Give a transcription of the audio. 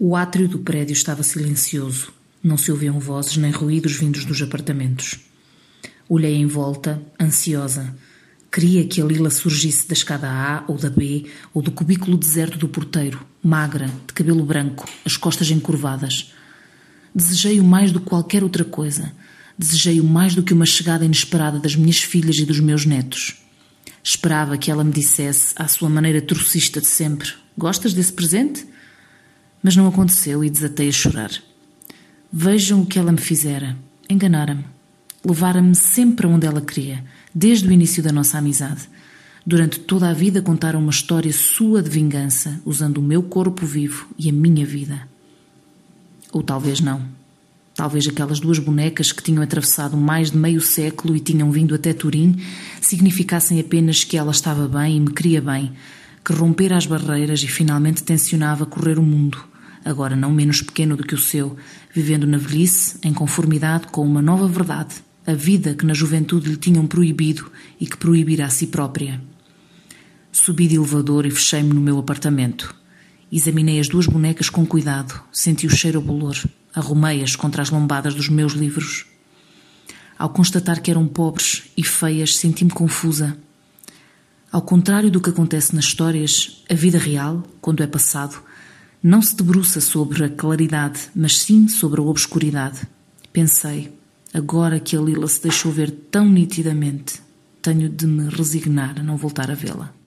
O átrio do prédio estava silencioso. Não se ouviam vozes nem ruídos vindos dos apartamentos. Olhei em volta, ansiosa. Queria que a Lila surgisse da escada A ou da B ou do cubículo deserto do porteiro, magra, de cabelo branco, as costas encurvadas. Desejei-o mais do que qualquer outra coisa. Desejei-o mais do que uma chegada inesperada das minhas filhas e dos meus netos. Esperava que ela me dissesse, à sua maneira trocista de sempre: Gostas desse presente? Mas não aconteceu e desatei a chorar. Vejam o que ela me fizera. Enganara-me. Levara-me sempre onde ela queria, desde o início da nossa amizade. Durante toda a vida contaram uma história sua de vingança, usando o meu corpo vivo e a minha vida. Ou talvez não. Talvez aquelas duas bonecas que tinham atravessado mais de meio século e tinham vindo até Turim significassem apenas que ela estava bem e me queria bem, que rompera as barreiras e finalmente tensionava correr o mundo, agora não menos pequeno do que o seu, vivendo na velhice em conformidade com uma nova verdade, a vida que na juventude lhe tinham proibido e que proibira a si própria. Subi de elevador e fechei-me no meu apartamento. Examinei as duas bonecas com cuidado, senti o cheiro a bolor, arrumei-as contra as lombadas dos meus livros. Ao constatar que eram pobres e feias, senti-me confusa. Ao contrário do que acontece nas histórias, a vida real, quando é passado, não se debruça sobre a claridade, mas sim sobre a obscuridade. Pensei, agora que a Lila se deixou ver tão nitidamente, tenho de me resignar a não voltar a vê-la.